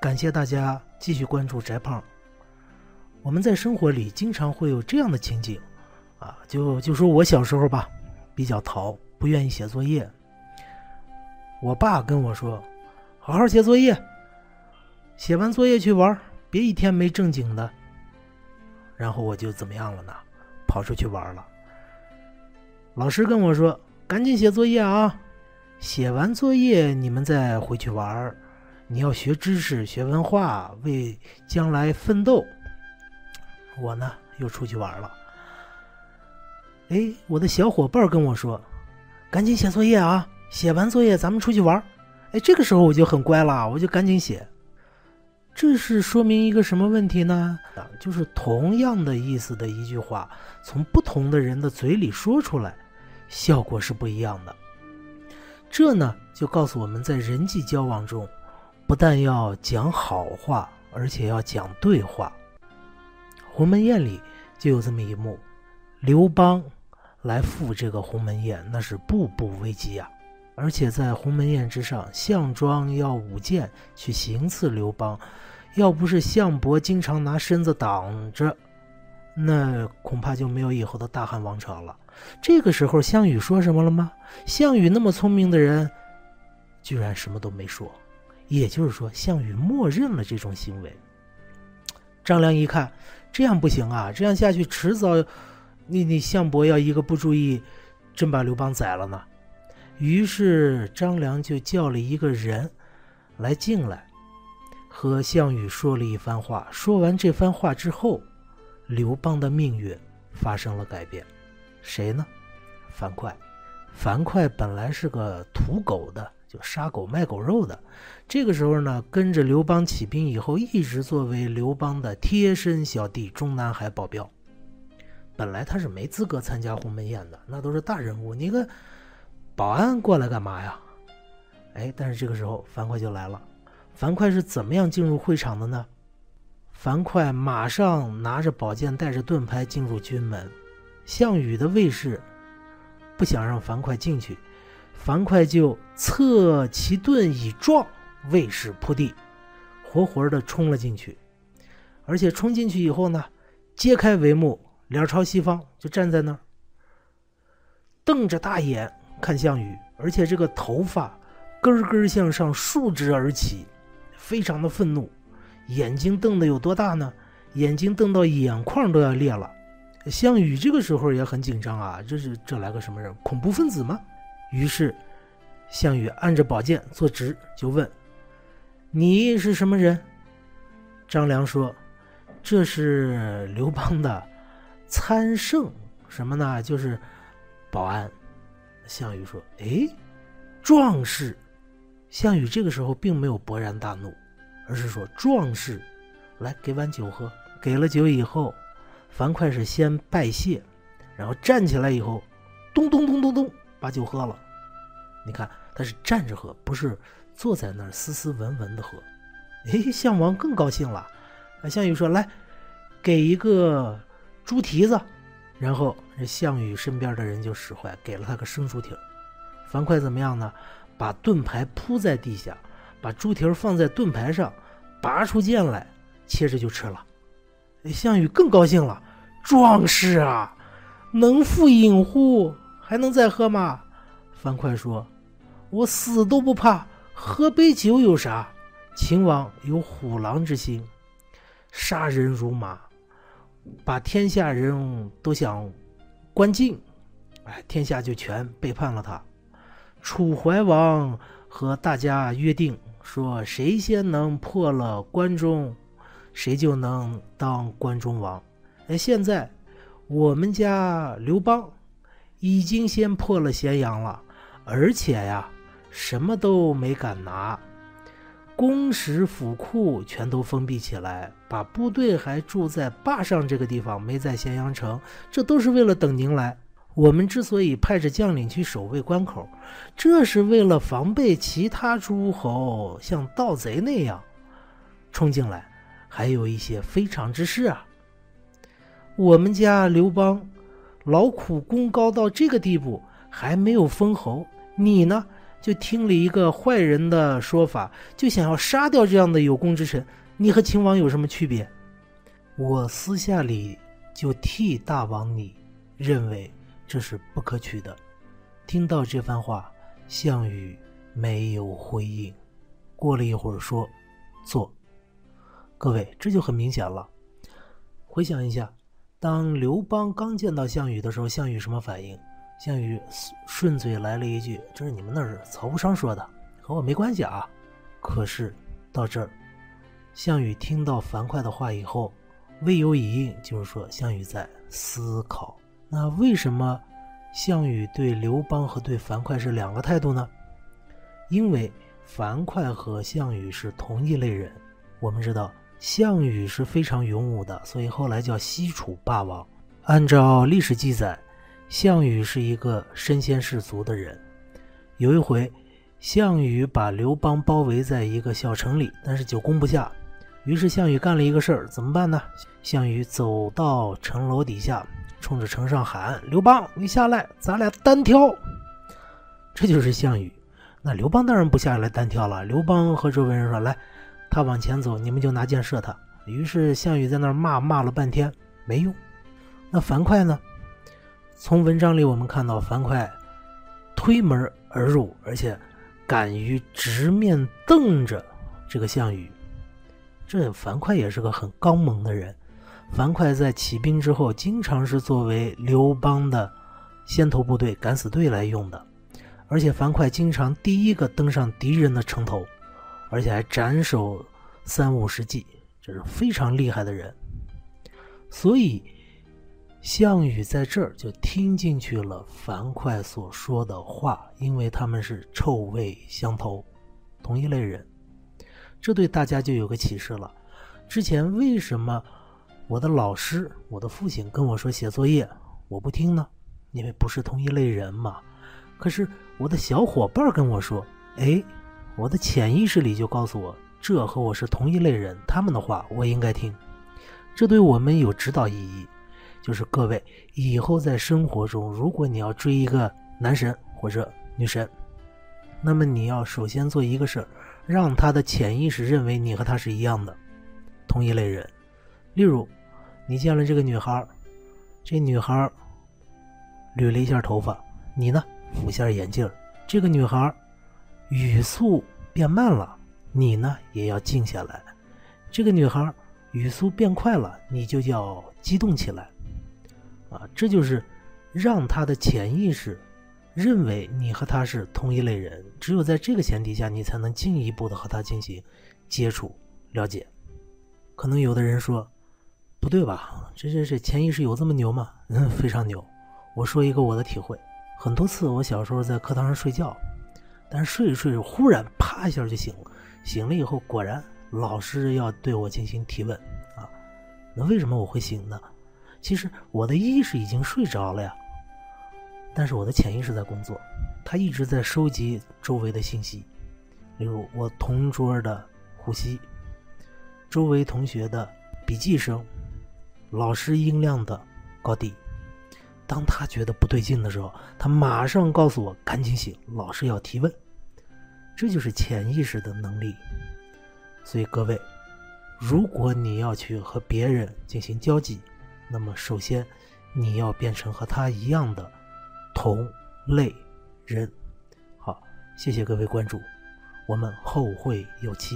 感谢大家继续关注翟胖。我们在生活里经常会有这样的情景，啊，就就说我小时候吧，比较淘，不愿意写作业。我爸跟我说：“好好写作业，写完作业去玩，别一天没正经的。”然后我就怎么样了呢？跑出去玩了。老师跟我说：“赶紧写作业啊，写完作业你们再回去玩。你要学知识、学文化，为将来奋斗。”我呢又出去玩了。哎，我的小伙伴跟我说：“赶紧写作业啊，写完作业咱们出去玩。”哎，这个时候我就很乖了，我就赶紧写。这是说明一个什么问题呢？啊，就是同样的意思的一句话，从不同的人的嘴里说出来，效果是不一样的。这呢，就告诉我们在人际交往中，不但要讲好话，而且要讲对话。鸿门宴里就有这么一幕，刘邦来赴这个鸿门宴，那是步步危机啊！而且在鸿门宴之上，项庄要舞剑去行刺刘邦，要不是项伯经常拿身子挡着，那恐怕就没有以后的大汉王朝了。这个时候，项羽说什么了吗？项羽那么聪明的人，居然什么都没说，也就是说，项羽默认了这种行为。张良一看，这样不行啊！这样下去，迟早，你你项伯要一个不注意，真把刘邦宰了呢。于是张良就叫了一个人来进来，和项羽说了一番话。说完这番话之后，刘邦的命运发生了改变。谁呢？樊哙。樊哙本来是个屠狗的。就杀狗卖狗肉的，这个时候呢，跟着刘邦起兵以后，一直作为刘邦的贴身小弟、中南海保镖。本来他是没资格参加鸿门宴的，那都是大人物，你个保安过来干嘛呀？哎，但是这个时候樊哙就来了。樊哙是怎么样进入会场的呢？樊哙马上拿着宝剑，带着盾牌进入军门。项羽的卫士不想让樊哙进去。樊哙就侧其盾以撞，卫士扑地，活活的冲了进去。而且冲进去以后呢，揭开帷幕，脸朝西方，就站在那儿，瞪着大眼看项羽，而且这个头发根根向上竖直而起，非常的愤怒，眼睛瞪得有多大呢？眼睛瞪到眼眶都要裂了。项羽这个时候也很紧张啊，这是这来个什么人？恐怖分子吗？于是，项羽按着宝剑坐直，就问：“你是什么人？”张良说：“这是刘邦的参圣，什么呢？就是保安。”项羽说：“哎，壮士！”项羽这个时候并没有勃然大怒，而是说：“壮士，来给碗酒喝。”给了酒以后，樊哙是先拜谢，然后站起来以后，咚咚咚咚咚。把酒喝了，你看他是站着喝，不是坐在那儿斯斯文文的喝。哎，项王更高兴了。啊，项羽说：“来，给一个猪蹄子。”然后这项羽身边的人就使坏，给了他个生猪蹄。樊哙怎么样呢？把盾牌铺在地下，把猪蹄放在盾牌上，拔出剑来，切着就吃了。项羽更高兴了：“壮士啊，能复饮乎？”还能再喝吗？樊哙说：“我死都不怕，喝杯酒有啥？秦王有虎狼之心，杀人如麻，把天下人都想关禁，哎，天下就全背叛了他。楚怀王和大家约定说，谁先能破了关中，谁就能当关中王。哎，现在我们家刘邦。”已经先破了咸阳了，而且呀，什么都没敢拿，宫室府库全都封闭起来，把部队还住在坝上这个地方，没在咸阳城。这都是为了等您来。我们之所以派着将领去守卫关口，这是为了防备其他诸侯像盗贼那样冲进来，还有一些非常之事啊。我们家刘邦。劳苦功高到这个地步，还没有封侯。你呢，就听了一个坏人的说法，就想要杀掉这样的有功之臣。你和秦王有什么区别？我私下里就替大王你认为这是不可取的。听到这番话，项羽没有回应。过了一会儿，说：“坐。”各位，这就很明显了。回想一下，当刘邦刚见到项羽的时候，项羽什么反应？项羽顺嘴来了一句：“这是你们那儿曹无伤说的，和我没关系啊。”可是到这儿，项羽听到樊哙的话以后，未有以应，就是说项羽在思考。那为什么项羽对刘邦和对樊哙是两个态度呢？因为樊哙和项羽是同一类人。我们知道项羽是非常勇武的，所以后来叫西楚霸王。按照历史记载。项羽是一个身先士卒的人。有一回，项羽把刘邦包围在一个小城里，但是久攻不下。于是项羽干了一个事儿，怎么办呢？项羽走到城楼底下，冲着城上喊：“刘邦，你下来，咱俩单挑。”这就是项羽。那刘邦当然不下来单挑了。刘邦和周围人说：“来，他往前走，你们就拿箭射他。”于是项羽在那儿骂骂了半天，没用。那樊哙呢？从文章里我们看到，樊哙推门而入，而且敢于直面瞪着这个项羽。这樊哙也是个很刚猛的人。樊哙在起兵之后，经常是作为刘邦的先头部队、敢死队来用的。而且樊哙经常第一个登上敌人的城头，而且还斩首三五十计，这是非常厉害的人。所以。项羽在这儿就听进去了樊哙所说的话，因为他们是臭味相投，同一类人，这对大家就有个启示了。之前为什么我的老师、我的父亲跟我说写作业，我不听呢？因为不是同一类人嘛。可是我的小伙伴跟我说，哎，我的潜意识里就告诉我，这和我是同一类人，他们的话我应该听，这对我们有指导意义。就是各位以后在生活中，如果你要追一个男神或者女神，那么你要首先做一个事儿，让他的潜意识认为你和他是一样的，同一类人。例如，你见了这个女孩，这女孩捋了一下头发，你呢扶下眼镜这个女孩语速变慢了，你呢也要静下来。这个女孩语速变快了，你就要激动起来。啊，这就是让他的潜意识认为你和他是同一类人。只有在这个前提下，你才能进一步的和他进行接触、了解。可能有的人说，不对吧？这这这潜意识有这么牛吗？嗯，非常牛。我说一个我的体会：很多次我小时候在课堂上睡觉，但是睡着睡着，忽然啪一下就醒了。醒了以后，果然老师要对我进行提问啊。那为什么我会醒呢？其实我的意识已经睡着了呀，但是我的潜意识在工作，它一直在收集周围的信息，例如我同桌的呼吸、周围同学的笔记声、老师音量的高低。当他觉得不对劲的时候，他马上告诉我赶紧醒，老师要提问。这就是潜意识的能力。所以各位，如果你要去和别人进行交际，那么，首先，你要变成和他一样的同类人。好，谢谢各位关注，我们后会有期。